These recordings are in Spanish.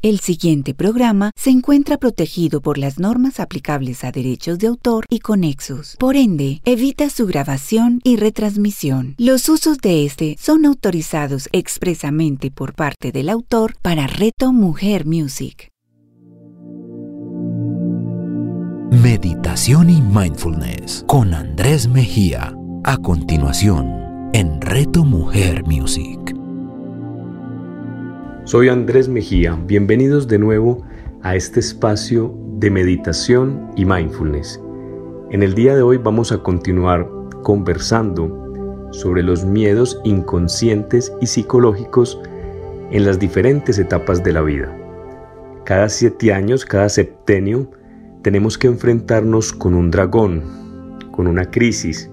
El siguiente programa se encuentra protegido por las normas aplicables a derechos de autor y conexos. Por ende, evita su grabación y retransmisión. Los usos de este son autorizados expresamente por parte del autor para Reto Mujer Music. Meditación y Mindfulness con Andrés Mejía. A continuación, en Reto Mujer Music. Soy Andrés Mejía, bienvenidos de nuevo a este espacio de meditación y mindfulness. En el día de hoy vamos a continuar conversando sobre los miedos inconscientes y psicológicos en las diferentes etapas de la vida. Cada siete años, cada septenio, tenemos que enfrentarnos con un dragón, con una crisis.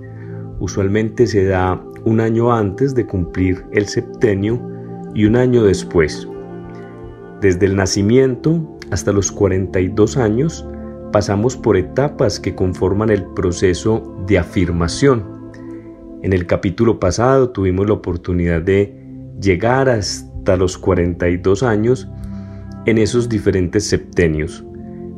Usualmente se da un año antes de cumplir el septenio y un año después. Desde el nacimiento hasta los 42 años pasamos por etapas que conforman el proceso de afirmación. En el capítulo pasado tuvimos la oportunidad de llegar hasta los 42 años en esos diferentes septenios.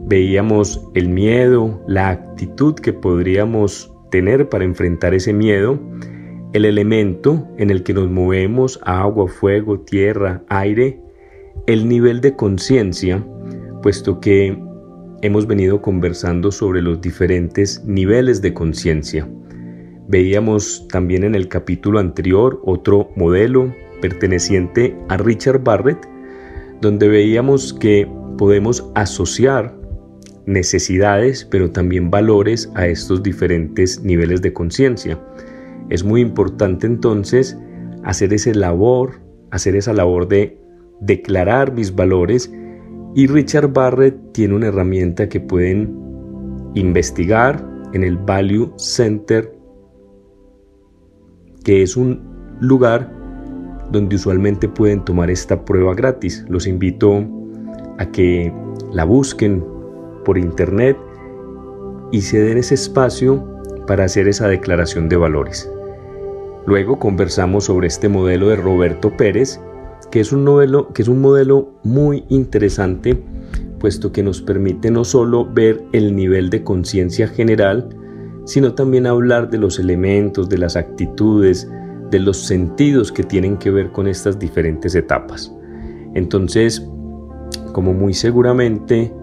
Veíamos el miedo, la actitud que podríamos tener para enfrentar ese miedo, el elemento en el que nos movemos, agua, fuego, tierra, aire, el nivel de conciencia, puesto que hemos venido conversando sobre los diferentes niveles de conciencia. Veíamos también en el capítulo anterior otro modelo perteneciente a Richard Barrett, donde veíamos que podemos asociar necesidades, pero también valores a estos diferentes niveles de conciencia. Es muy importante entonces hacer esa labor, hacer esa labor de declarar mis valores y Richard Barrett tiene una herramienta que pueden investigar en el Value Center, que es un lugar donde usualmente pueden tomar esta prueba gratis. Los invito a que la busquen por internet y se den ese espacio para hacer esa declaración de valores. Luego conversamos sobre este modelo de Roberto Pérez, que es un, modelo, muy interesante, puesto que nos permite no solo ver el nivel de conciencia general, sino también hablar de los elementos, de las actitudes, de los sentidos que tienen que ver con estas diferentes etapas. Entonces, como muy seguramente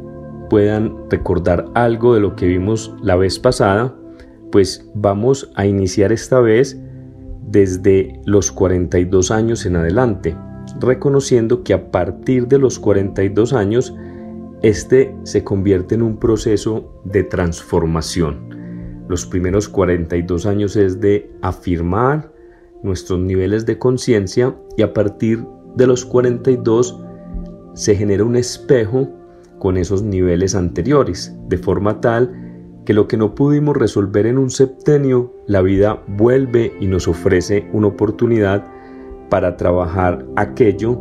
puedan recordar algo de lo que vimos la vez pasada, pues vamos a iniciar esta vez desde los 42 años en adelante, reconociendo que a partir de los 42 años, este se convierte en un proceso de transformación. Los primeros 42 años es de afirmar nuestros niveles de conciencia y a partir de los 42 se genera un espejo con esos niveles anteriores, de forma tal que lo que no pudimos resolver en un septenio, la vida vuelve y nos ofrece una oportunidad para trabajar aquello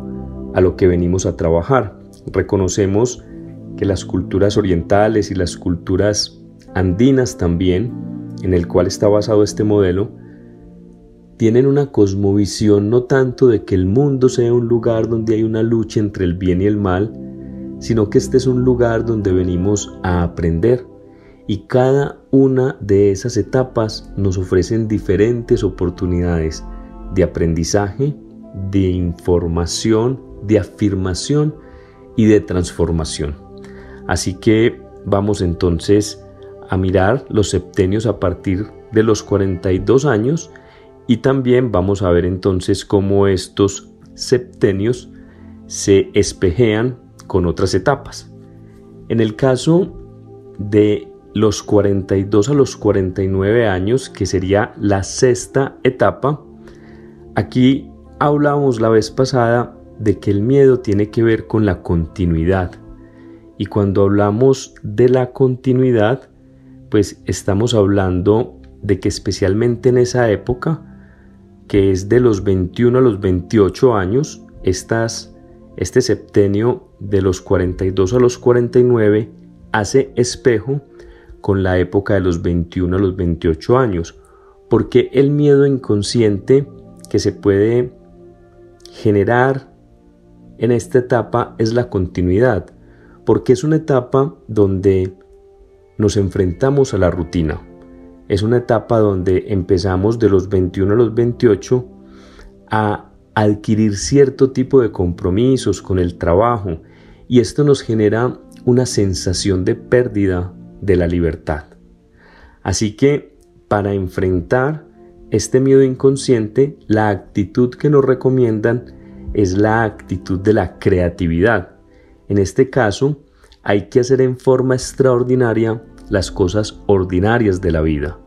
a lo que venimos a trabajar. Reconocemos que las culturas orientales y las culturas andinas también, en el cual está basado este modelo, tienen una cosmovisión no tanto de que el mundo sea un lugar donde hay una lucha entre el bien y el mal, sino que este es un lugar donde venimos a aprender, y cada una de esas etapas nos ofrecen diferentes oportunidades de aprendizaje, de información, de afirmación y de transformación. Así que vamos entonces a mirar los septenios a partir de los 42 años y también vamos a ver entonces cómo estos septenios se espejean con otras etapas. En el caso de los 42 a los 49 años, que sería la sexta etapa. Aquí hablábamos la vez pasada de que el miedo tiene que ver con la continuidad. Y cuando hablamos de la continuidad, pues estamos hablando de que especialmente en esa época, que es de los 21 a los 28 años, estas, este septenio de los 42 a los 49 hace espejo con la época de los 21 a los 28 años, porque el miedo inconsciente que se puede generar en esta etapa es la continuidad, porque es una etapa donde nos enfrentamos a la rutina. Es una etapa donde empezamos de los 21 a los 28 a adquirir cierto tipo de compromisos con el trabajo y esto nos genera una sensación de pérdida de la libertad. Así que para enfrentar este miedo inconsciente, la actitud que nos recomiendan es la actitud de la creatividad. En este caso, hay que hacer en forma extraordinaria las cosas ordinarias de la vida.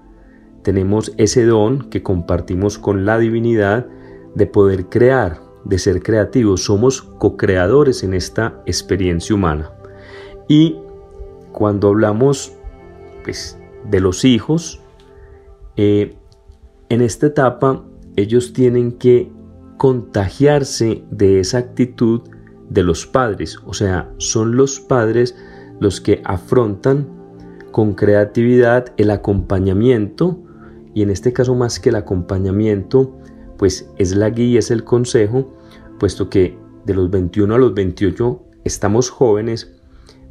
Tenemos ese don que compartimos con la divinidad de poder crear, de ser creativos. Somos co-creadores en esta experiencia humana. Y cuando hablamos pues, de los hijos, eh, en esta etapa ellos tienen que contagiarse de esa actitud de los padres, o sea, son los padres los que afrontan con creatividad el acompañamiento y en este caso más que el acompañamiento, pues es la guía, es el consejo, puesto que de los 21 a los 28 estamos jóvenes,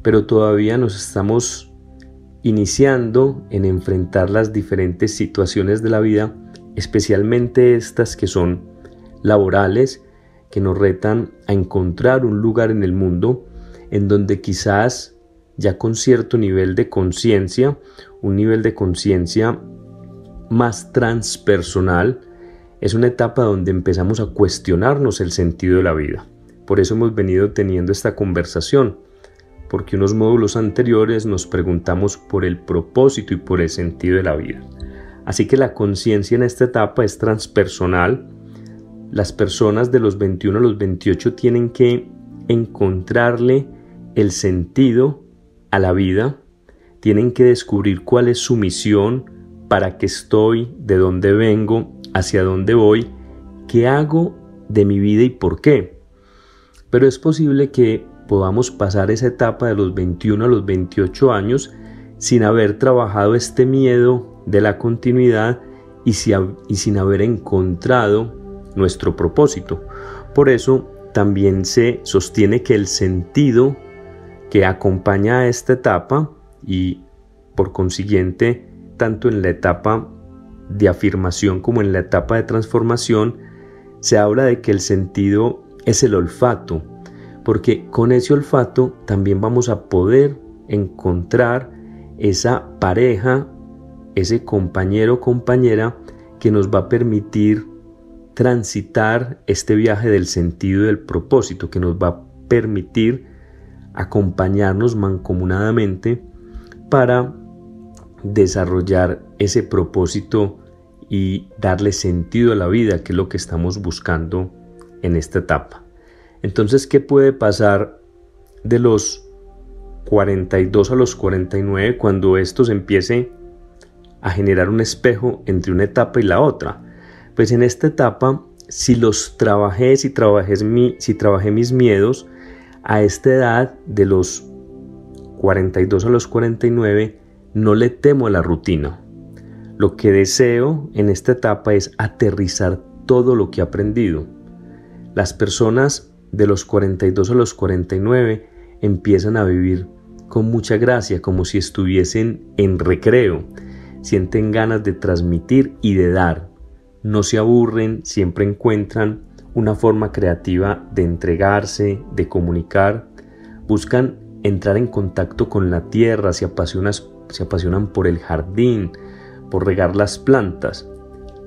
pero todavía nos estamos iniciando en enfrentar las diferentes situaciones de la vida, especialmente estas que son laborales, que nos retan a encontrar un lugar en el mundo en donde quizás ya con cierto nivel de conciencia, un nivel de conciencia más transpersonal, es una etapa donde empezamos a cuestionarnos el sentido de la vida. Por eso hemos venido teniendo esta conversación, porque unos módulos anteriores nos preguntamos por el propósito y por el sentido de la vida. Así que la conciencia en esta etapa es transpersonal, las personas de los 21 a los 28 tienen que encontrarle el sentido a la vida, tienen que descubrir cuál es su misión, para qué estoy, de dónde vengo, hacia dónde voy, qué hago de mi vida y por qué. Pero es posible que podamos pasar esa etapa de los 21 a los 28 años sin haber trabajado este miedo de la continuidad y, sin haber encontrado nuestro propósito. Por eso también se sostiene que el sentido que acompaña a esta etapa y por consiguiente tanto en la etapa de afirmación como en la etapa de transformación se habla de que el sentido es el olfato, porque con ese olfato también vamos a poder encontrar esa pareja, ese compañero o compañera que nos va a permitir transitar este viaje del sentido y del propósito que nos va a permitir acompañarnos mancomunadamente para desarrollar ese propósito y darle sentido a la vida, que es lo que estamos buscando en esta etapa. Entonces, ¿qué puede pasar de los 42 a los 49 cuando esto se empiece a generar un espejo entre una etapa y la otra? Pues en esta etapa, si los trabajé, si trabajé, mis miedos, a esta edad de los 42 a los 49, no le temo a la rutina. Lo que deseo en esta etapa es aterrizar todo lo que he aprendido. Las personas de los 42 a los 49 empiezan a vivir con mucha gracia, como si estuviesen en recreo. Sienten ganas de transmitir y de dar no se aburren, siempre encuentran una forma creativa de entregarse, de comunicar, buscan entrar en contacto con la tierra, se, se apasionan por el jardín, por regar las plantas.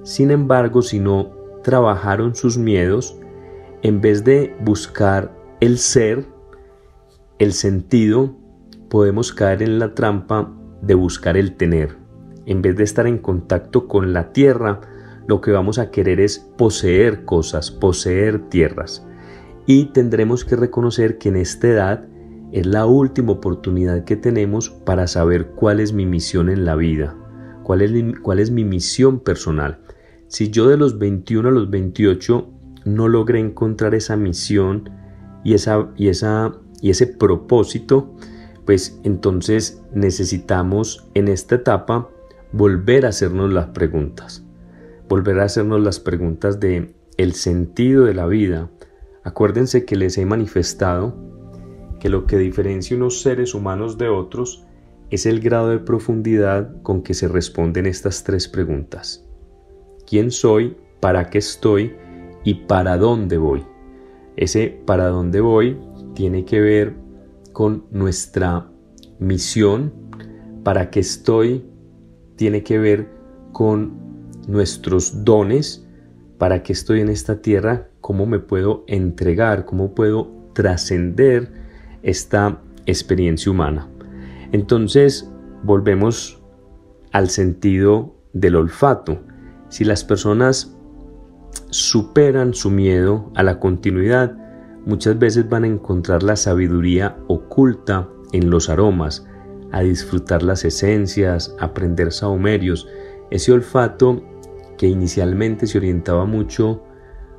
Sin embargo, si no trabajaron sus miedos, en vez de buscar el ser, el sentido, podemos caer en la trampa de buscar el tener. En vez de estar en contacto con la tierra, lo que vamos a querer es poseer cosas, poseer tierras. Y tendremos que reconocer que en esta edad es la última oportunidad que tenemos para saber cuál es mi misión en la vida, cuál es, cuál es mi misión personal. Si yo de los 21 a los 28 no logré encontrar esa misión y, esa, y, esa, y ese propósito, pues entonces necesitamos en esta etapa volver a hacernos las preguntas volver a hacernos las preguntas de el sentido de la vida, Acuérdense que les he manifestado que lo que diferencia unos seres humanos de otros es el grado de profundidad con que se responden estas tres preguntas. ¿Quién soy? ¿Para qué estoy? ¿Y para dónde voy? Ese para dónde voy tiene que ver con nuestra misión, para qué estoy, tiene que ver con nuestros dones, para qué estoy en esta tierra, cómo me puedo entregar, cómo puedo trascender esta experiencia humana. Entonces, volvemos al sentido del olfato. Si las personas superan su miedo a la continuidad, muchas veces van a encontrar la sabiduría oculta en los aromas, a disfrutar las esencias, aprender saumerios, ese olfato que inicialmente se orientaba mucho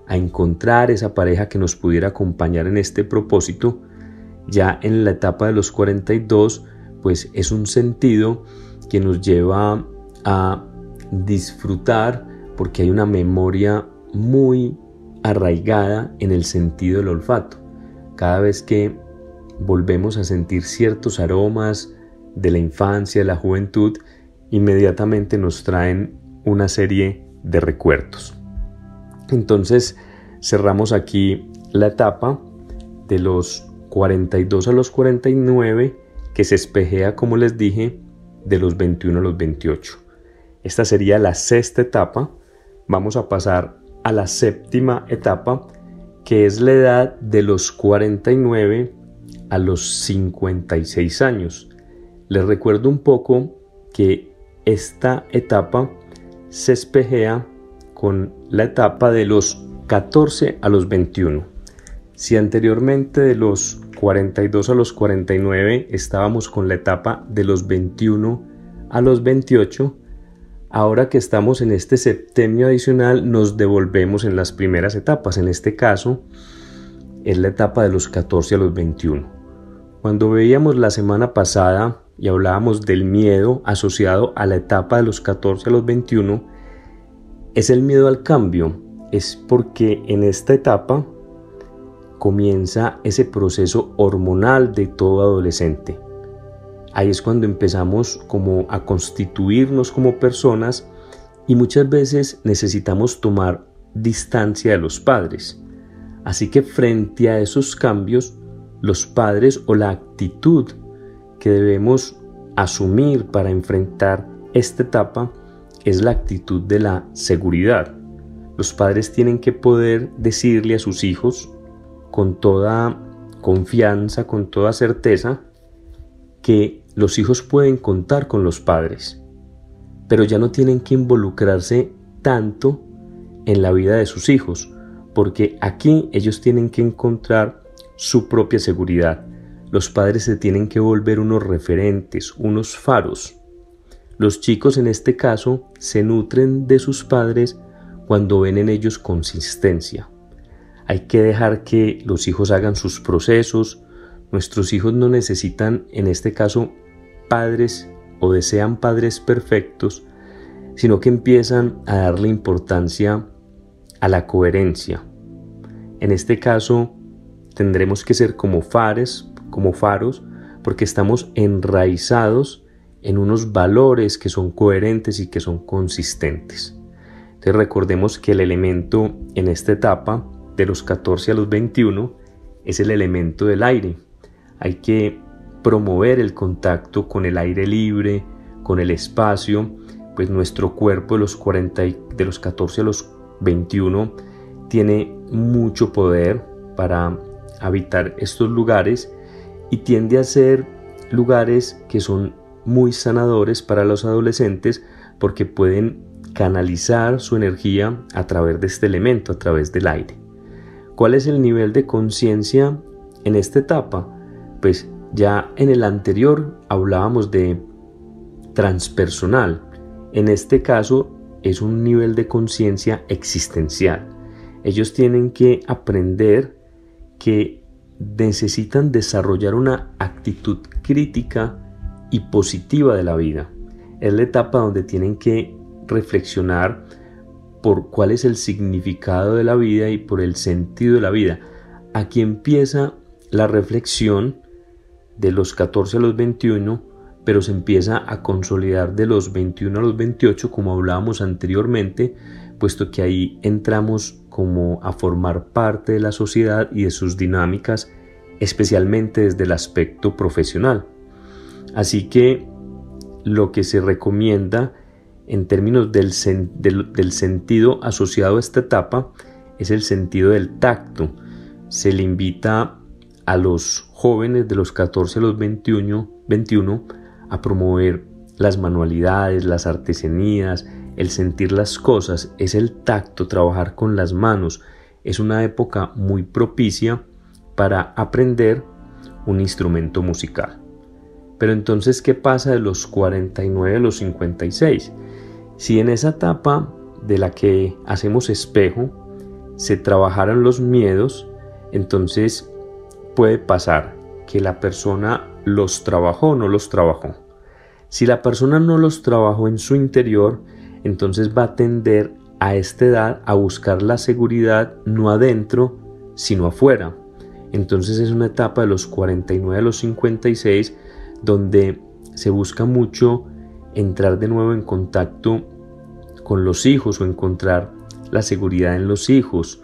a encontrar esa pareja que nos pudiera acompañar en este propósito, ya en la etapa de los 42, pues es un sentido que nos lleva a disfrutar porque hay una memoria muy arraigada en el sentido del olfato. Cada vez que volvemos a sentir ciertos aromas de la infancia, de la juventud, inmediatamente nos traen una serie de recuerdos. Entonces cerramos aquí la etapa de los 42 a los 49 que se espejea, como les dije, de los 21 a los 28. Esta sería la sexta etapa. Vamos a pasar a la séptima etapa, que es la edad de los 49 a los 56 años. Les recuerdo un poco que esta etapa se espejea con la etapa de los 14 a los 21. Si anteriormente de los 42 a los 49 estábamos con la etapa de los 21 a los 28, ahora que estamos en este septenio adicional nos devolvemos en las primeras etapas. En este caso es la etapa de los 14 a los 21. Cuando veíamos la semana pasada y hablábamos del miedo asociado a la etapa de los 14 a los 21, es el miedo al cambio. Es porque en esta etapa comienza ese proceso hormonal de todo adolescente. Ahí es cuando empezamos como a constituirnos como personas y muchas veces necesitamos tomar distancia de los padres. Así que frente a esos cambios, los padres o la actitud que debemos asumir para enfrentar esta etapa es la actitud de la seguridad. Los padres tienen que poder decirle a sus hijos con toda confianza, con toda certeza, que los hijos pueden contar con los padres, pero ya no tienen que involucrarse tanto en la vida de sus hijos, porque aquí ellos tienen que encontrar su propia seguridad. Los padres se tienen que volver unos referentes, unos faros. Los chicos en este caso se nutren de sus padres cuando ven en ellos consistencia. Hay que dejar que los hijos hagan sus procesos. Nuestros hijos no necesitan en este caso padres o desean padres perfectos, sino que empiezan a darle importancia a la coherencia. En este caso tendremos que ser como fares, como faros, porque estamos enraizados en unos valores que son coherentes y que son consistentes. Entonces recordemos que el elemento en esta etapa, de los 14 a los 21, es el elemento del aire. Hay que promover el contacto con el aire libre, con el espacio, pues nuestro cuerpo de los, 40, de los 14 a los 21 tiene mucho poder para habitar estos lugares y tiende a ser lugares que son muy sanadores para los adolescentes porque pueden canalizar su energía a través de este elemento, a través del aire. ¿Cuál es el nivel de conciencia en esta etapa? Pues ya en el anterior hablábamos de transpersonal. En este caso es un nivel de conciencia existencial. Ellos tienen que aprender que necesitan desarrollar una actitud crítica y positiva de la vida. Es la etapa donde tienen que reflexionar por cuál es el significado de la vida y por el sentido de la vida. aquí empieza la reflexión de los 14 a los 21, pero se empieza a consolidar de los 21 a los 28, como hablábamos anteriormente, puesto que ahí entramos como a formar parte de la sociedad y de sus dinámicas, especialmente desde el aspecto profesional. Así que lo que se recomienda en términos del, del, sentido asociado a esta etapa es el sentido del tacto. Se le invita a los jóvenes de los 14 a los 21, 21 a promover las manualidades, las artesanías, el sentir las cosas, es el tacto, trabajar con las manos. Es una época muy propicia para aprender un instrumento musical. Pero entonces, ¿qué pasa de los 49 a los 56? Si en esa etapa de la que hacemos espejo se trabajaran los miedos, entonces puede pasar que la persona los trabajó o no los trabajó. Si la persona no los trabajó en su interior, entonces va a tender a esta edad a buscar la seguridad no adentro, sino afuera. Entonces es una etapa de los 49 a los 56 donde se busca mucho entrar de nuevo en contacto con los hijos o encontrar la seguridad en los hijos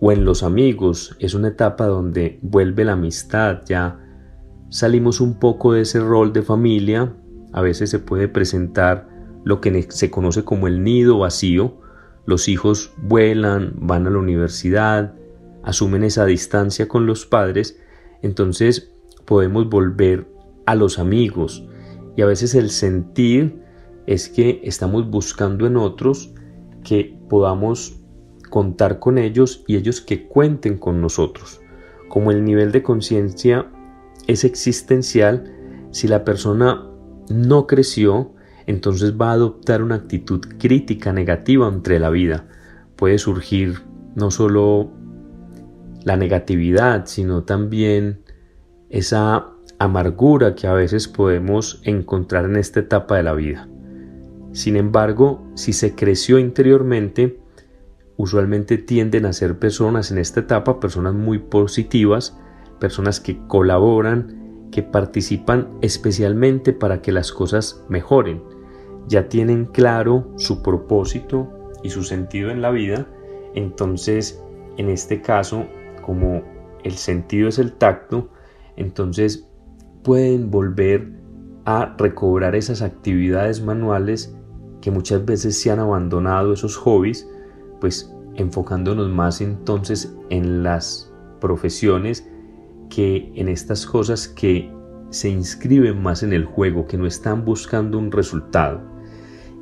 o en los amigos. Es una etapa donde vuelve la amistad, ya salimos un poco de ese rol de familia. A veces se puede presentar lo que se conoce como el nido vacío. Los hijos vuelan, van a la universidad, asumen esa distancia con los padres. Entonces podemos volver a los amigos. Y a veces el sentir es que estamos buscando en otros que podamos contar con ellos y ellos que cuenten con nosotros. Como el nivel de conciencia es existencial, si la persona no creció, entonces va a adoptar una actitud crítica negativa entre la vida. Puede surgir no solo la negatividad, sino también esa amargura que a veces podemos encontrar en esta etapa de la vida. Sin embargo, si se creció interiormente, usualmente tienden a ser personas en esta etapa, personas muy positivas, personas que colaboran, que participan especialmente para que las cosas mejoren. Ya tienen claro su propósito y su sentido en la vida, entonces en este caso, como el sentido es el tacto, entonces pueden volver a recobrar esas actividades manuales que muchas veces se han abandonado, esos hobbies, pues enfocándonos más entonces en las profesiones que en estas cosas que se inscriben más en el juego, que no están buscando un resultado.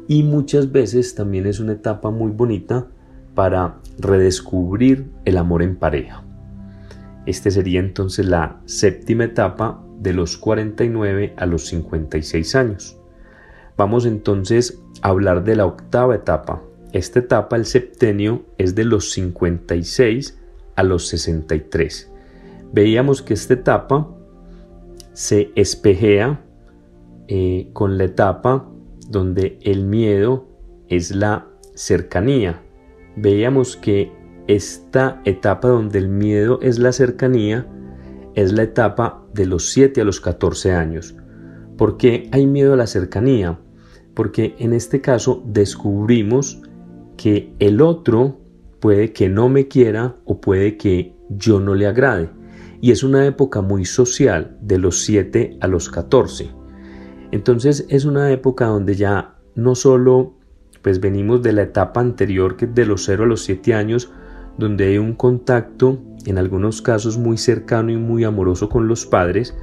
Y muchas veces también es una etapa muy bonita para redescubrir el amor en pareja. Este sería entonces la séptima etapa de los 49 a los 56 años. Vamos entonces a hablar de la octava etapa. Esta etapa, el septenio, es de los 56 a los 63. Veíamos que esta etapa se espejea eh, con la etapa donde el miedo es la cercanía. Veíamos que esta etapa donde el miedo es la cercanía es la etapa de los 7 a los 14 años. ¿Por qué hay miedo a la cercanía? Porque en este caso descubrimos que el otro puede que no me quiera o puede que yo no le agrade. Y es una época muy social, de los 7 a los 14. Entonces es una época donde ya no solo pues venimos de la etapa anterior que de los 0 a los 7 años, donde hay un contacto, en algunos casos muy cercano y muy amoroso con los padres,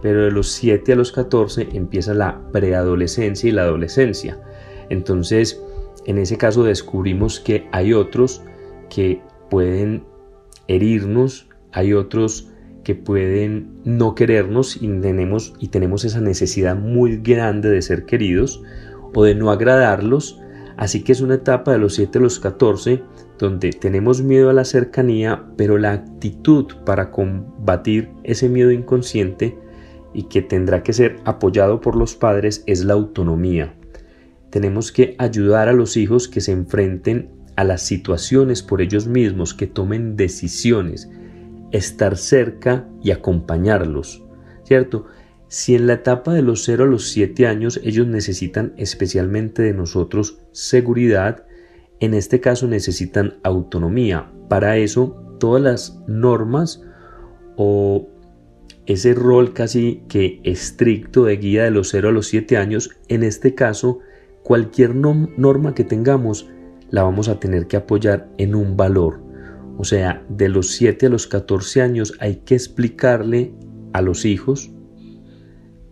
pero de los 7 a los 14 empieza la preadolescencia y la adolescencia. Entonces, en ese caso descubrimos que hay otros que pueden herirnos, hay otros que pueden no querernos y tenemos, esa necesidad muy grande de ser queridos o de no agradarlos. Así que es una etapa de los 7 a los 14 donde tenemos miedo a la cercanía, pero la actitud para combatir ese miedo inconsciente y que tendrá que ser apoyado por los padres es la autonomía. Tenemos que ayudar a los hijos que se enfrenten a las situaciones por ellos mismos, que tomen decisiones. estar cerca y acompañarlos, ¿cierto? Si en la etapa de los 0 a los 7 años ellos necesitan especialmente de nosotros seguridad, en este caso necesitan autonomía. Para eso todas las normas o ese rol casi que estricto de guía de los 0 a los 7 años, en este caso cualquier norma que tengamos la vamos a tener que apoyar en un valor. O sea, de los 7 a los 14 años hay que explicarle a los hijos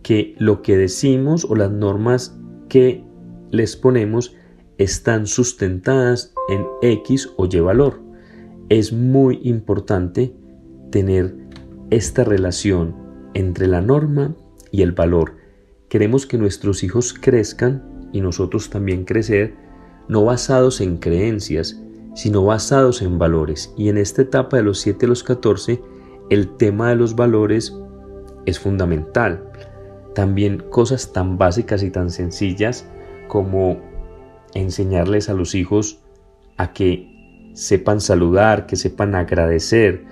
que lo que decimos o las normas que les ponemos están sustentadas en X o Y valor. Es muy importante tener esta relación entre la norma y el valor. Queremos que nuestros hijos crezcan y nosotros también crecer, no basados en creencias, sino basados en valores. Y en esta etapa de los 7 a los 14, el tema de los valores es fundamental. También cosas tan básicas y tan sencillas como enseñarles a los hijos a que sepan saludar, que sepan agradecer,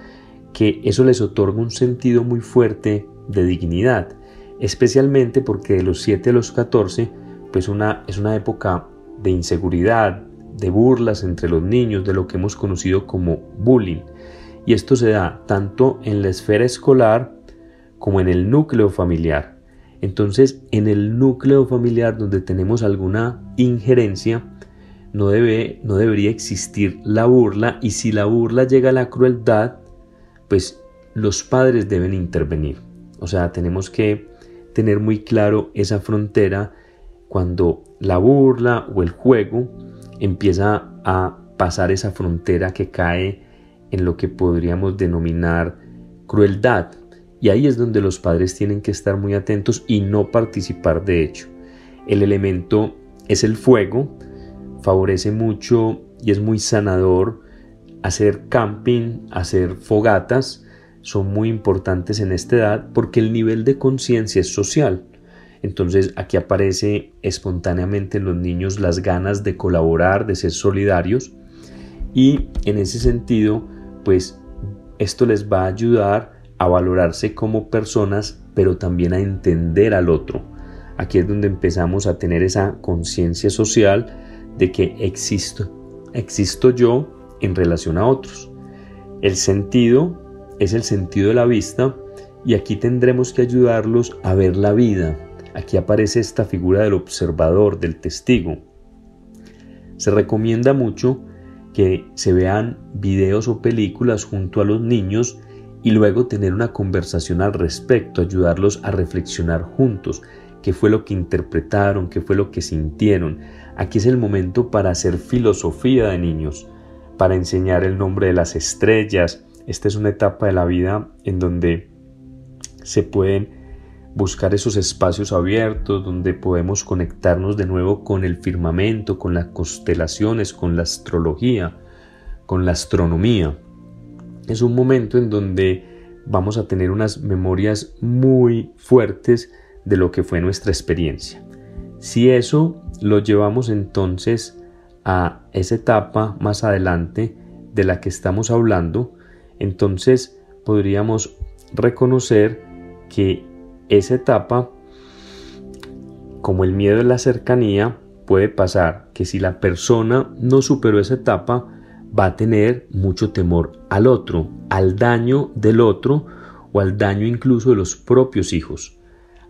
que eso les otorga un sentido muy fuerte de dignidad, especialmente porque de los 7 a los 14 pues una, es una época de inseguridad, de burlas entre los niños, de lo que hemos conocido como bullying. Y esto se da tanto en la esfera escolar como en el núcleo familiar. Entonces, en el núcleo familiar donde tenemos alguna injerencia, no, debe, no debería existir la burla y si la burla llega a la crueldad, pues los padres deben intervenir. O sea, tenemos que tener muy claro esa frontera cuando la burla o el juego empieza a pasar esa frontera que cae en lo que podríamos denominar crueldad. Y ahí es donde los padres tienen que estar muy atentos y no participar de hecho. El elemento es el fuego, favorece mucho y es muy sanador hacer camping, hacer fogatas, son muy importantes en esta edad porque el nivel de conciencia es social. Entonces aquí aparece espontáneamente en los niños las ganas de colaborar, de ser solidarios y en ese sentido pues esto les va a ayudar a valorarse como personas pero también a entender al otro. Aquí es donde empezamos a tener esa conciencia social de que existo, existo yo en relación a otros. El sentido es el sentido de la vista y aquí tendremos que ayudarlos a ver la vida, Aquí aparece esta figura del observador, del testigo. Se recomienda mucho que se vean videos o películas junto a los niños y luego tener una conversación al respecto, ayudarlos a reflexionar juntos qué fue lo que interpretaron, qué fue lo que sintieron. Aquí es el momento para hacer filosofía de niños, para enseñar el nombre de las estrellas. Esta es una etapa de la vida en donde se pueden buscar esos espacios abiertos donde podemos conectarnos de nuevo con el firmamento, con las constelaciones, con la astrología, con la astronomía. Es un momento en donde vamos a tener unas memorias muy fuertes de lo que fue nuestra experiencia. Si eso lo llevamos entonces a esa etapa más adelante de la que estamos hablando, entonces podríamos reconocer que esa etapa, como el miedo de la cercanía, puede pasar que si la persona no superó esa etapa, va a tener mucho temor al otro, al daño del otro o al daño incluso de los propios hijos.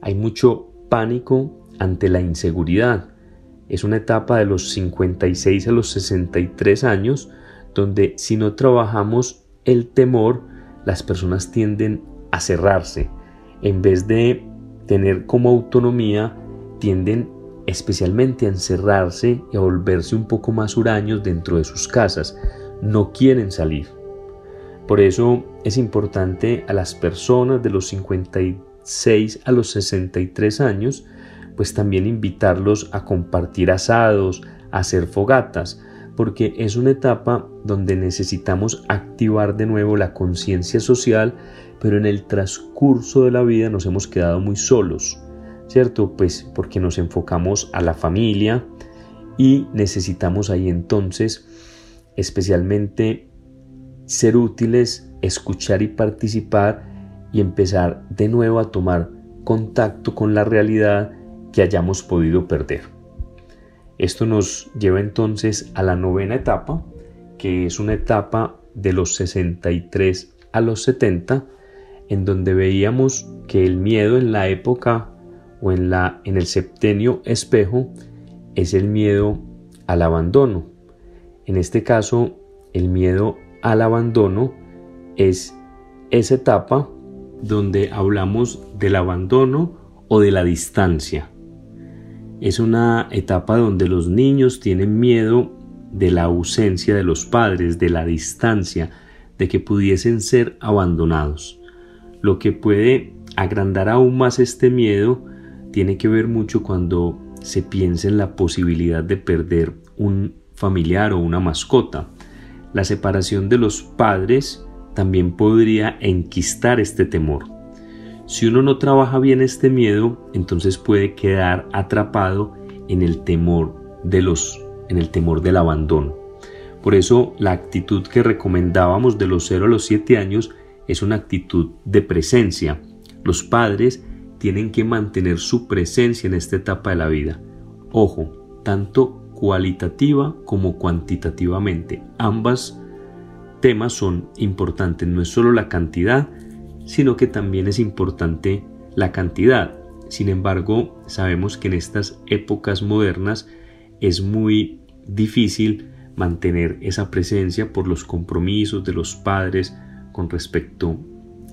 Hay mucho pánico ante la inseguridad. Es una etapa de los 56 a los 63 años donde si no trabajamos el temor, las personas tienden a cerrarse, en vez de tener como autonomía, tienden especialmente a encerrarse y a volverse un poco más huraños dentro de sus casas. No quieren salir. Por eso es importante a las personas de los 56 a los 63 años, pues también invitarlos a compartir asados, a hacer fogatas, porque es una etapa donde necesitamos activar de nuevo la conciencia social pero en el transcurso de la vida nos hemos quedado muy solos, ¿cierto? Pues porque nos enfocamos a la familia y necesitamos ahí entonces especialmente ser útiles escuchar y participar y empezar de nuevo a tomar contacto con la realidad que hayamos podido perder. Esto nos lleva entonces a la novena etapa, que es una etapa de los 63 a los 70, en donde veíamos que el miedo en la época o en, la, en el septenio espejo es el miedo al abandono. En este caso, el miedo al abandono es esa etapa donde hablamos del abandono o de la distancia. Es una etapa donde los niños tienen miedo de la ausencia de los padres, de la distancia, de que pudiesen ser abandonados. Lo que puede agrandar aún más este miedo tiene que ver mucho cuando se piensa en la posibilidad de perder un familiar o una mascota. La separación de los padres también podría enquistar este temor. Si uno no trabaja bien este miedo, entonces puede quedar atrapado en el temor de los en el temor del abandono. Por eso la actitud que recomendábamos de los 0 a los 7 años es una actitud de presencia. Los padres tienen que mantener su presencia en esta etapa de la vida. Ojo, tanto cualitativa como cuantitativamente. Ambas temas son importantes. No es solo la cantidad, sino que también es importante la cantidad. Sin embargo, sabemos que en estas épocas modernas es muy difícil mantener esa presencia por los compromisos de los padres con respecto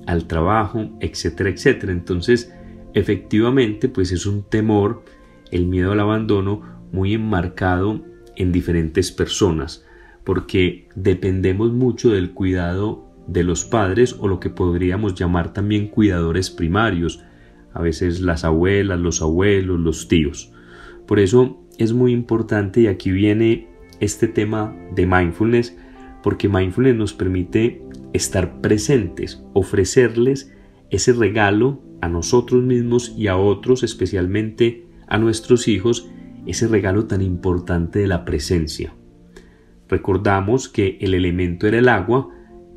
al trabajo, etcétera, etcétera. Entonces, efectivamente, pues es un temor, el miedo al abandono, muy enmarcado en diferentes personas, porque dependemos mucho del cuidado de los padres o lo que podríamos llamar también cuidadores primarios, a veces las abuelas, los abuelos, los tíos. Por eso es muy importante y aquí viene este tema de mindfulness, porque mindfulness nos permite estar presentes, ofrecerles ese regalo a nosotros mismos y a otros, especialmente a nuestros hijos, ese regalo tan importante de la presencia. Recordamos que el elemento era el agua,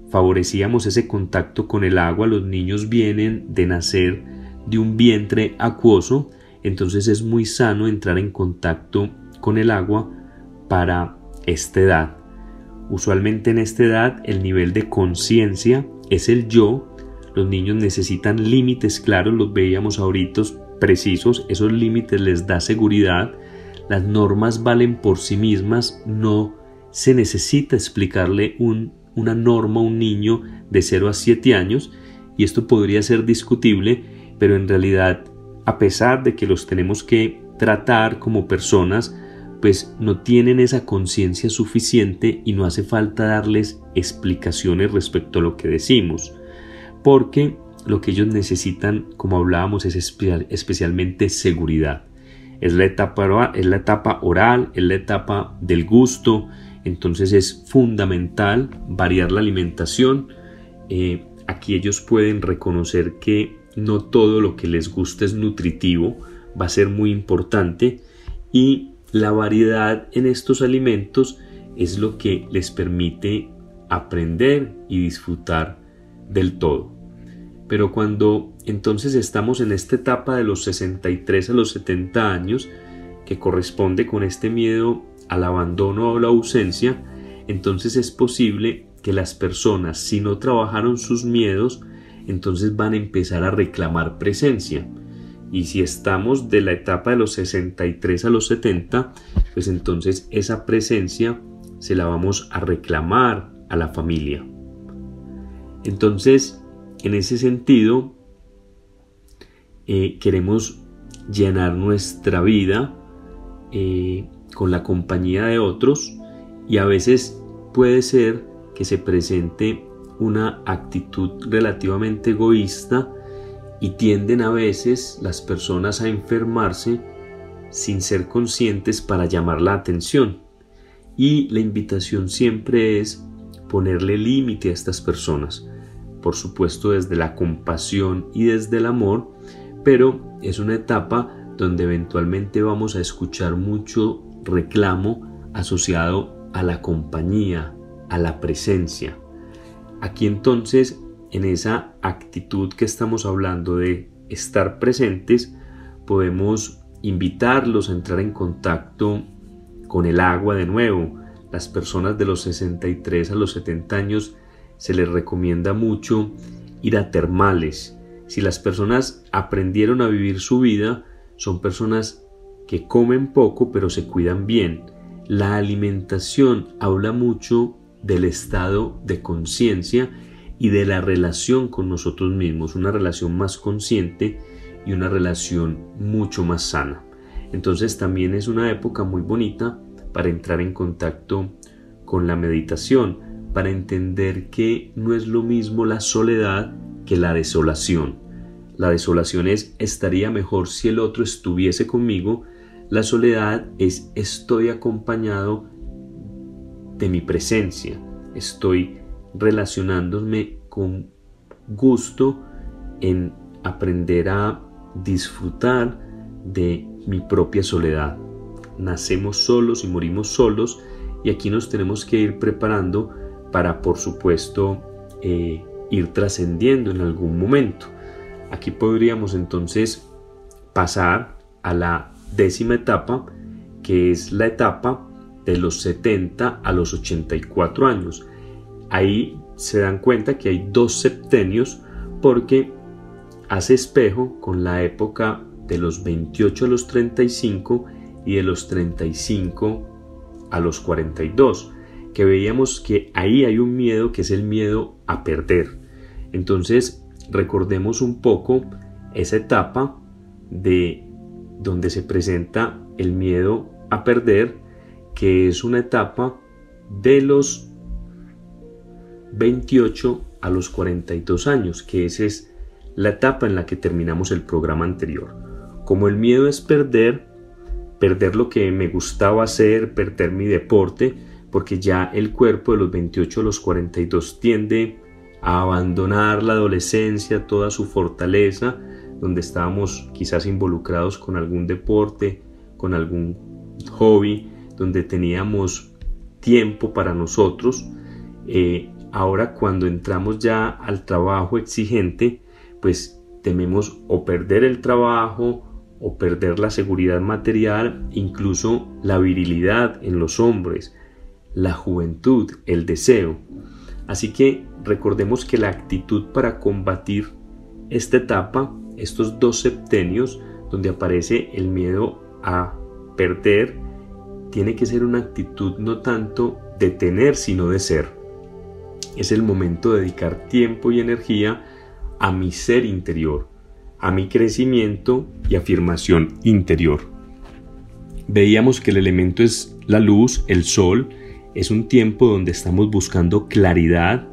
favorecíamos ese contacto con el agua, los niños vienen de nacer de un vientre acuoso, entonces es muy sano entrar en contacto con el agua para esta edad. Usualmente en esta edad el nivel de conciencia es el yo, los niños necesitan límites claros, los veíamos ahorita precisos, esos límites les da seguridad, las normas valen por sí mismas, no se necesita explicarle una norma a un niño de 0 a 7 años y esto podría ser discutible, pero en realidad a pesar de que los tenemos que tratar como personas, pues no tienen esa conciencia suficiente y no hace falta darles explicaciones respecto a lo que decimos, porque lo que ellos necesitan, como hablábamos, es especialmente seguridad. Es la, etapa, es la etapa oral, es la etapa del gusto, entonces es fundamental variar la alimentación. Eh, aquí ellos pueden reconocer que no todo lo que les gusta es nutritivo, va a ser muy importante y la variedad en estos alimentos es lo que les permite aprender y disfrutar del todo. Pero cuando entonces estamos en esta etapa de los 63 a los 70 años, que corresponde con este miedo al abandono o la ausencia, entonces es posible que las personas, si no trabajaron sus miedos, entonces van a empezar a reclamar presencia. Y si estamos de la etapa de los 63 a los 70, pues entonces esa presencia se la vamos a reclamar a la familia. Entonces, en ese sentido, eh, queremos llenar nuestra vida eh, con la compañía de otros y a veces puede ser que se presente una actitud relativamente egoísta y tienden a veces las personas a enfermarse sin ser conscientes para llamar la atención. Y la invitación siempre es ponerle límite a estas personas, por supuesto desde la compasión y desde el amor, pero es una etapa donde eventualmente vamos a escuchar mucho reclamo asociado a la compañía, a la presencia. Aquí entonces, en esa actitud que estamos hablando de estar presentes, podemos invitarlos a entrar en contacto con el agua de nuevo. Las personas de los 63 a los 70 años se les recomienda mucho ir a termales. Si las personas aprendieron a vivir su vida, son personas que comen poco pero se cuidan bien. La alimentación habla mucho del estado de conciencia y de la relación con nosotros mismos, una relación más consciente y una relación mucho más sana. Entonces también es una época muy bonita para entrar en contacto con la meditación, para entender que no es lo mismo la soledad que la desolación. La desolación es estaría mejor si el otro estuviese conmigo, la soledad es estoy acompañado de mi presencia, estoy relacionándome con gusto en aprender a disfrutar de mi propia soledad. Nacemos solos y morimos solos y aquí nos tenemos que ir preparando para, por supuesto, eh, ir trascendiendo en algún momento. Aquí podríamos entonces pasar a la décima etapa, que es la etapa de los 70 a los 84 años. Ahí se dan cuenta que hay dos septenios porque hace espejo con la época de los 28 a los 35 y de los 35 a los 42, que veíamos que ahí hay un miedo que es el miedo a perder. Entonces, recordemos un poco esa etapa de donde se presenta el miedo a perder, que es una etapa de los 28 a los 42 años, que esa es la etapa en la que terminamos el programa anterior. Como el miedo es perder, perder lo que me gustaba hacer, perder mi deporte, porque ya el cuerpo de los 28 a los 42 tiende a abandonar la adolescencia, toda su fortaleza, donde estábamos quizás involucrados con algún deporte, con algún hobby, donde teníamos tiempo para nosotros. Eh, ahora cuando entramos ya al trabajo exigente, pues tememos o perder el trabajo o perder la seguridad material, incluso la virilidad en los hombres, la juventud, el deseo. Así que recordemos que la actitud para combatir esta etapa, estos dos septenios, donde aparece el miedo a perder, tiene que ser una actitud no tanto de tener, sino de ser. Es el momento de dedicar tiempo y energía a mi ser interior, a mi crecimiento y afirmación interior. Veíamos que el elemento es la luz, el sol, es un tiempo donde estamos buscando claridad.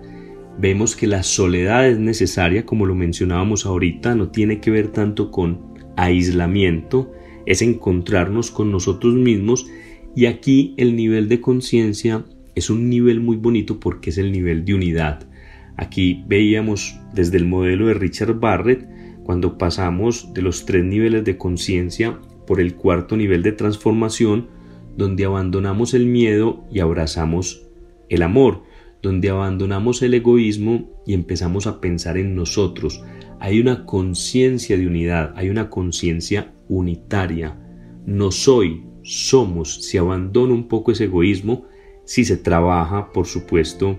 Vemos que la soledad es necesaria, como lo mencionábamos ahorita, no tiene que ver tanto con aislamiento, es encontrarnos con nosotros mismos y aquí el nivel de conciencia es un nivel muy bonito porque es el nivel de unidad. Aquí veíamos desde el modelo de Richard Barrett, cuando pasamos de los tres niveles de conciencia por el cuarto nivel de transformación, donde abandonamos el miedo y abrazamos el amor, donde abandonamos el egoísmo y empezamos a pensar en nosotros. Hay una conciencia de unidad, hay una conciencia unitaria. No soy, somos. Si abandono un poco ese egoísmo, si se trabaja, por supuesto,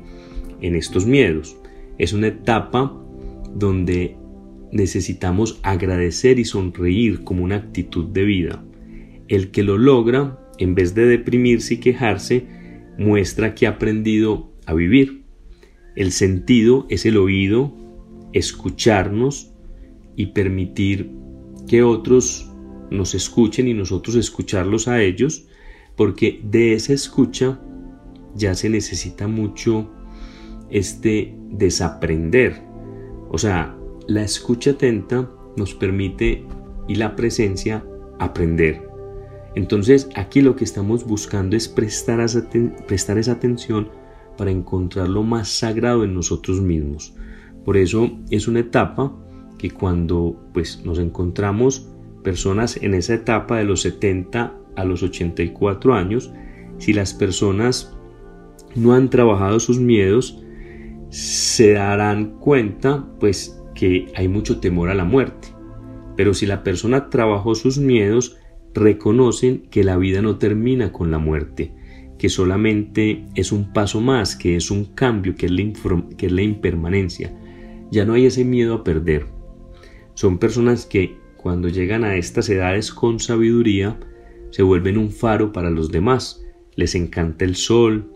en estos miedos. Es una etapa donde necesitamos agradecer y sonreír como una actitud de vida. El que lo logra en vez de deprimirse y quejarse, muestra que ha aprendido a vivir. El sentido es el oído, escucharnos y permitir que otros nos escuchen y nosotros escucharlos a ellos, porque de esa escucha ya se necesita mucho este desaprender. O sea, la escucha atenta nos permite y la presencia aprender. Entonces aquí lo que estamos buscando es prestar, prestar esa atención para encontrar lo más sagrado en nosotros mismos. Por eso es una etapa que cuando pues nos encontramos personas en esa etapa de los 70 a los 84 años, si las personas no han trabajado sus miedos, se darán cuenta pues que hay mucho temor a la muerte. Pero si la persona trabajó sus miedos, reconocen que la vida no termina con la muerte, que solamente es un paso más, que es un cambio, que es la, que es la impermanencia. Ya no hay ese miedo a perder. Son personas que cuando llegan a estas edades con sabiduría, se vuelven un faro para los demás. Les encanta el sol,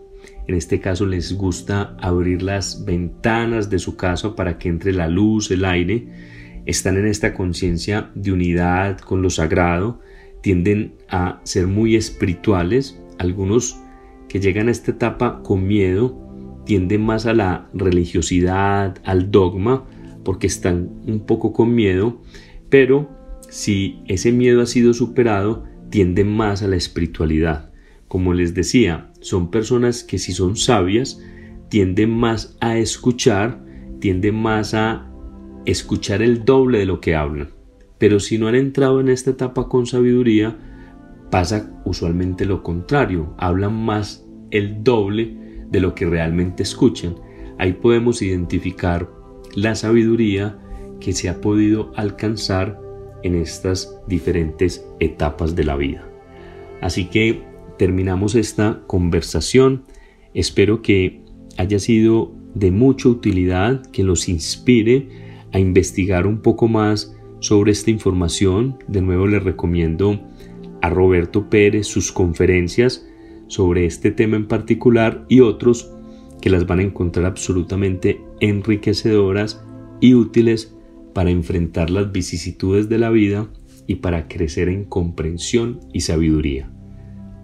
en este caso les gusta abrir las ventanas de su casa para que entre la luz, el aire. Están en esta conciencia de unidad con lo sagrado, tienden a ser muy espirituales. Algunos que llegan a esta etapa con miedo tienden más a la religiosidad, al dogma, porque están un poco con miedo, pero si ese miedo ha sido superado, tienden más a la espiritualidad. Como les decía, son personas que si son sabias, tienden más a escuchar, tienden más a escuchar el doble de lo que hablan. Pero si no han entrado en esta etapa con sabiduría, pasa usualmente lo contrario, hablan más el doble de lo que realmente escuchan. Ahí podemos identificar la sabiduría que se ha podido alcanzar en estas diferentes etapas de la vida. Así que terminamos esta conversación. Espero que haya sido de mucha utilidad, que los inspire a investigar un poco más sobre esta información. De nuevo les recomiendo a Roberto Pérez sus conferencias sobre este tema en particular y otros que las van a encontrar absolutamente enriquecedoras y útiles para enfrentar las vicisitudes de la vida y para crecer en comprensión y sabiduría.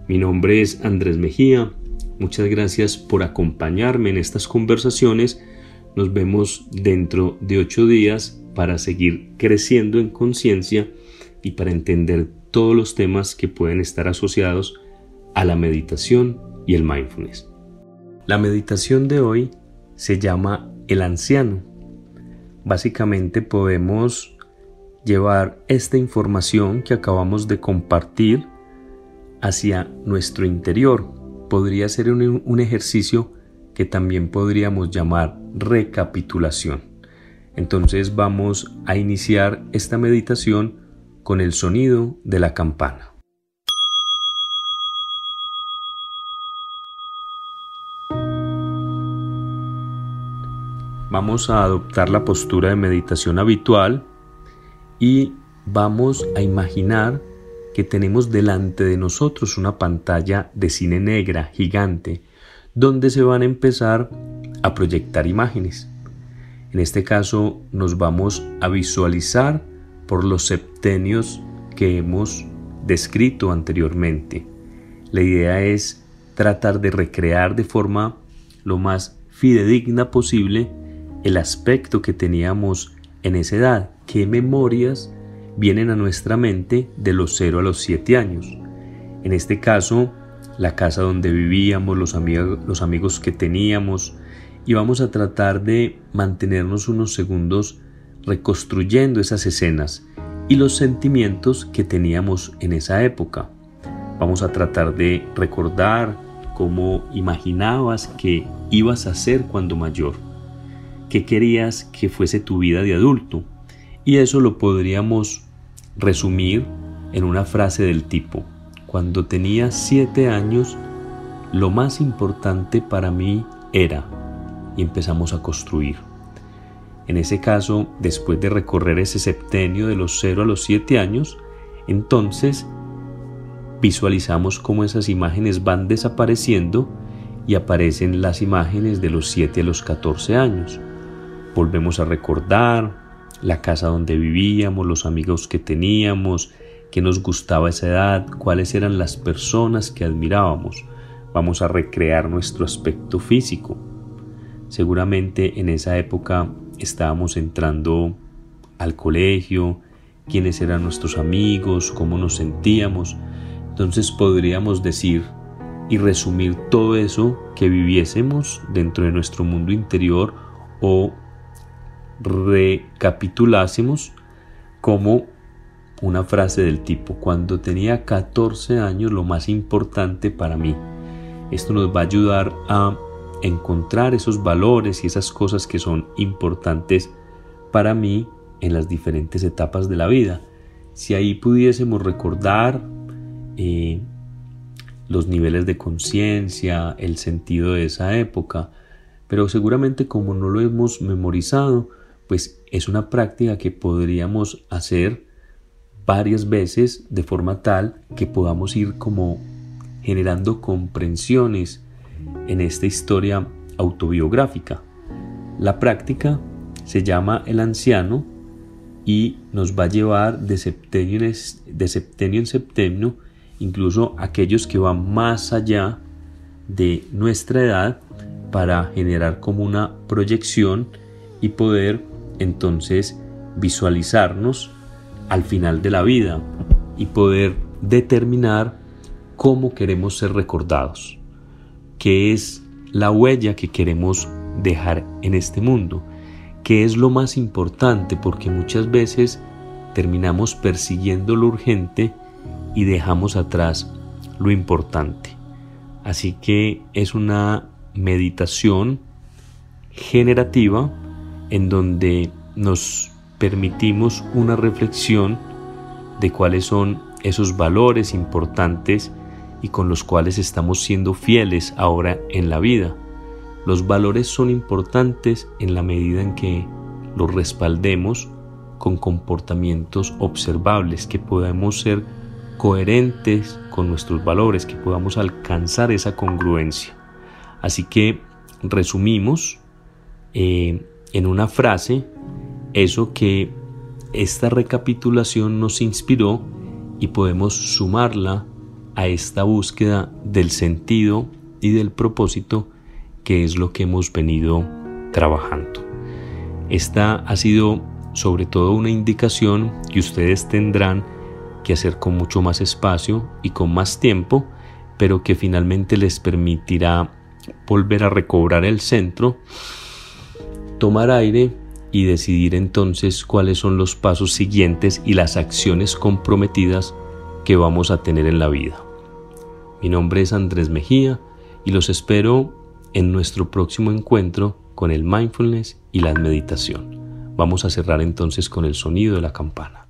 Mi nombre es Andrés Mejía. Muchas gracias por acompañarme en estas conversaciones. Nos vemos dentro de ocho días para seguir creciendo en conciencia y para entender todos los temas que pueden estar asociados a la meditación y el mindfulness. La meditación de hoy se llama el anciano. Básicamente podemos llevar esta información que acabamos de compartir hacia nuestro interior. Podría ser un, ejercicio que también podríamos llamar recapitulación. Entonces vamos a iniciar esta meditación con el sonido de la campana. Vamos a adoptar la postura de meditación habitual y vamos a imaginar tenemos delante de nosotros una pantalla de cine negra gigante donde se van a empezar a proyectar imágenes. En este caso nos vamos a visualizar por los septenios que hemos descrito anteriormente. La idea es tratar de recrear de forma lo más fidedigna posible el aspecto que teníamos en esa edad, qué memorias vienen a nuestra mente de los 0 a los 7 años. En este caso, la casa donde vivíamos, los, amigos, los amigos que teníamos, y vamos a tratar de mantenernos unos segundos reconstruyendo esas escenas y los sentimientos que teníamos en esa época. Vamos a tratar de recordar cómo imaginabas que ibas a ser cuando mayor, qué querías que fuese tu vida de adulto, y eso lo podríamos resumir en una frase del tipo, cuando tenía siete años, lo más importante para mí era, y empezamos a construir. En ese caso, después de recorrer ese septenio de los 0 a los 7 años, entonces visualizamos cómo esas imágenes van desapareciendo y aparecen las imágenes de los 7 a los 14 años. Volvemos a recordar, la casa donde vivíamos, los amigos que teníamos, que nos gustaba esa edad, cuáles eran las personas que admirábamos. Vamos a recrear nuestro aspecto físico. Seguramente en esa época estábamos entrando al colegio, quiénes eran nuestros amigos, cómo nos sentíamos. Entonces podríamos decir y resumir todo eso que viviésemos dentro de nuestro mundo interior o recapitulásemos como una frase del tipo, cuando tenía 14 años lo más importante para mí. Esto nos va a ayudar a encontrar esos valores y esas cosas que son importantes para mí en las diferentes etapas de la vida. Si ahí pudiésemos recordar eh, los niveles de conciencia, el sentido de esa época, pero seguramente como no lo hemos memorizado, pues es una práctica que podríamos hacer varias veces de forma tal que podamos ir como generando comprensiones en esta historia autobiográfica. La práctica se llama El Anciano y nos va a llevar de septenio en, de septenio, en septenio incluso aquellos que van más allá de nuestra edad para generar como una proyección y poder entonces visualizarnos al final de la vida y poder determinar cómo queremos ser recordados, qué es la huella que queremos dejar en este mundo, qué es lo más importante, porque muchas veces terminamos persiguiendo lo urgente y dejamos atrás lo importante. Así que es una meditación generativa en donde nos permitimos una reflexión de cuáles son esos valores importantes y con los cuales estamos siendo fieles ahora en la vida. Los valores son importantes en la medida en que los respaldemos con comportamientos observables, que podamos ser coherentes con nuestros valores, que podamos alcanzar esa congruencia. Así que resumimos eh, en una frase eso que esta recapitulación nos inspiró y podemos sumarla a esta búsqueda del sentido y del propósito que es lo que hemos venido trabajando. Esta ha sido sobre todo una indicación que ustedes tendrán que hacer con mucho más espacio y con más tiempo, pero que finalmente les permitirá volver a recobrar el centro, tomar aire y decidir entonces cuáles son los pasos siguientes y las acciones comprometidas que vamos a tener en la vida. Mi nombre es Andrés Mejía y los espero en nuestro próximo encuentro con el mindfulness y la meditación. Vamos a cerrar entonces con el sonido de la campana.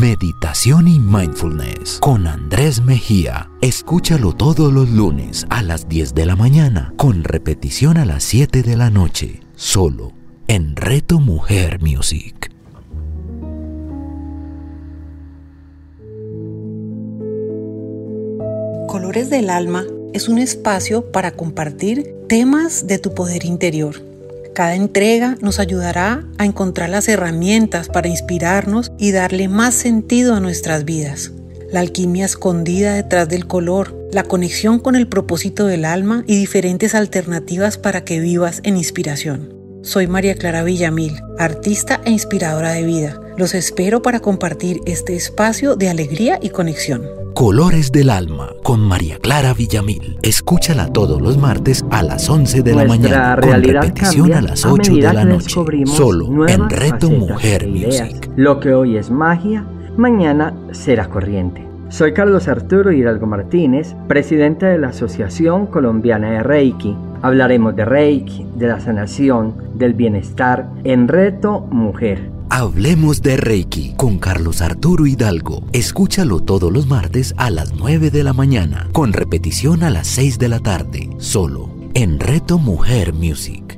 Meditación y Mindfulness con Andrés Mejía. Escúchalo todos los lunes a las 10 de la mañana, con repetición a las 7 de la noche, solo en Reto Mujer Music. Colores del Alma es un espacio para compartir temas de tu poder interior cada entrega nos ayudará a encontrar las herramientas para inspirarnos y darle más sentido a nuestras vidas. La alquimia escondida detrás del color, la conexión con el propósito del alma y diferentes alternativas para que vivas en inspiración. Soy María Clara Villamil, artista e inspiradora de vida. Los espero para compartir este espacio de alegría y conexión. Colores del Alma con María Clara Villamil. Escúchala todos los martes a las 11 de la mañana con repetición a las 8 de la noche. Solo en Reto Mujer Music. Lo que hoy es magia, mañana será corriente. Soy Carlos Arturo Hidalgo Martínez, presidente de la Asociación Colombiana de Reiki. Hablaremos de Reiki, de la sanación, del bienestar en Reto Mujer. Hablemos de Reiki con Carlos Arturo Hidalgo. Escúchalo todos los martes a las 9 de la mañana, con repetición a las 6 de la tarde, solo en Reto Mujer Music.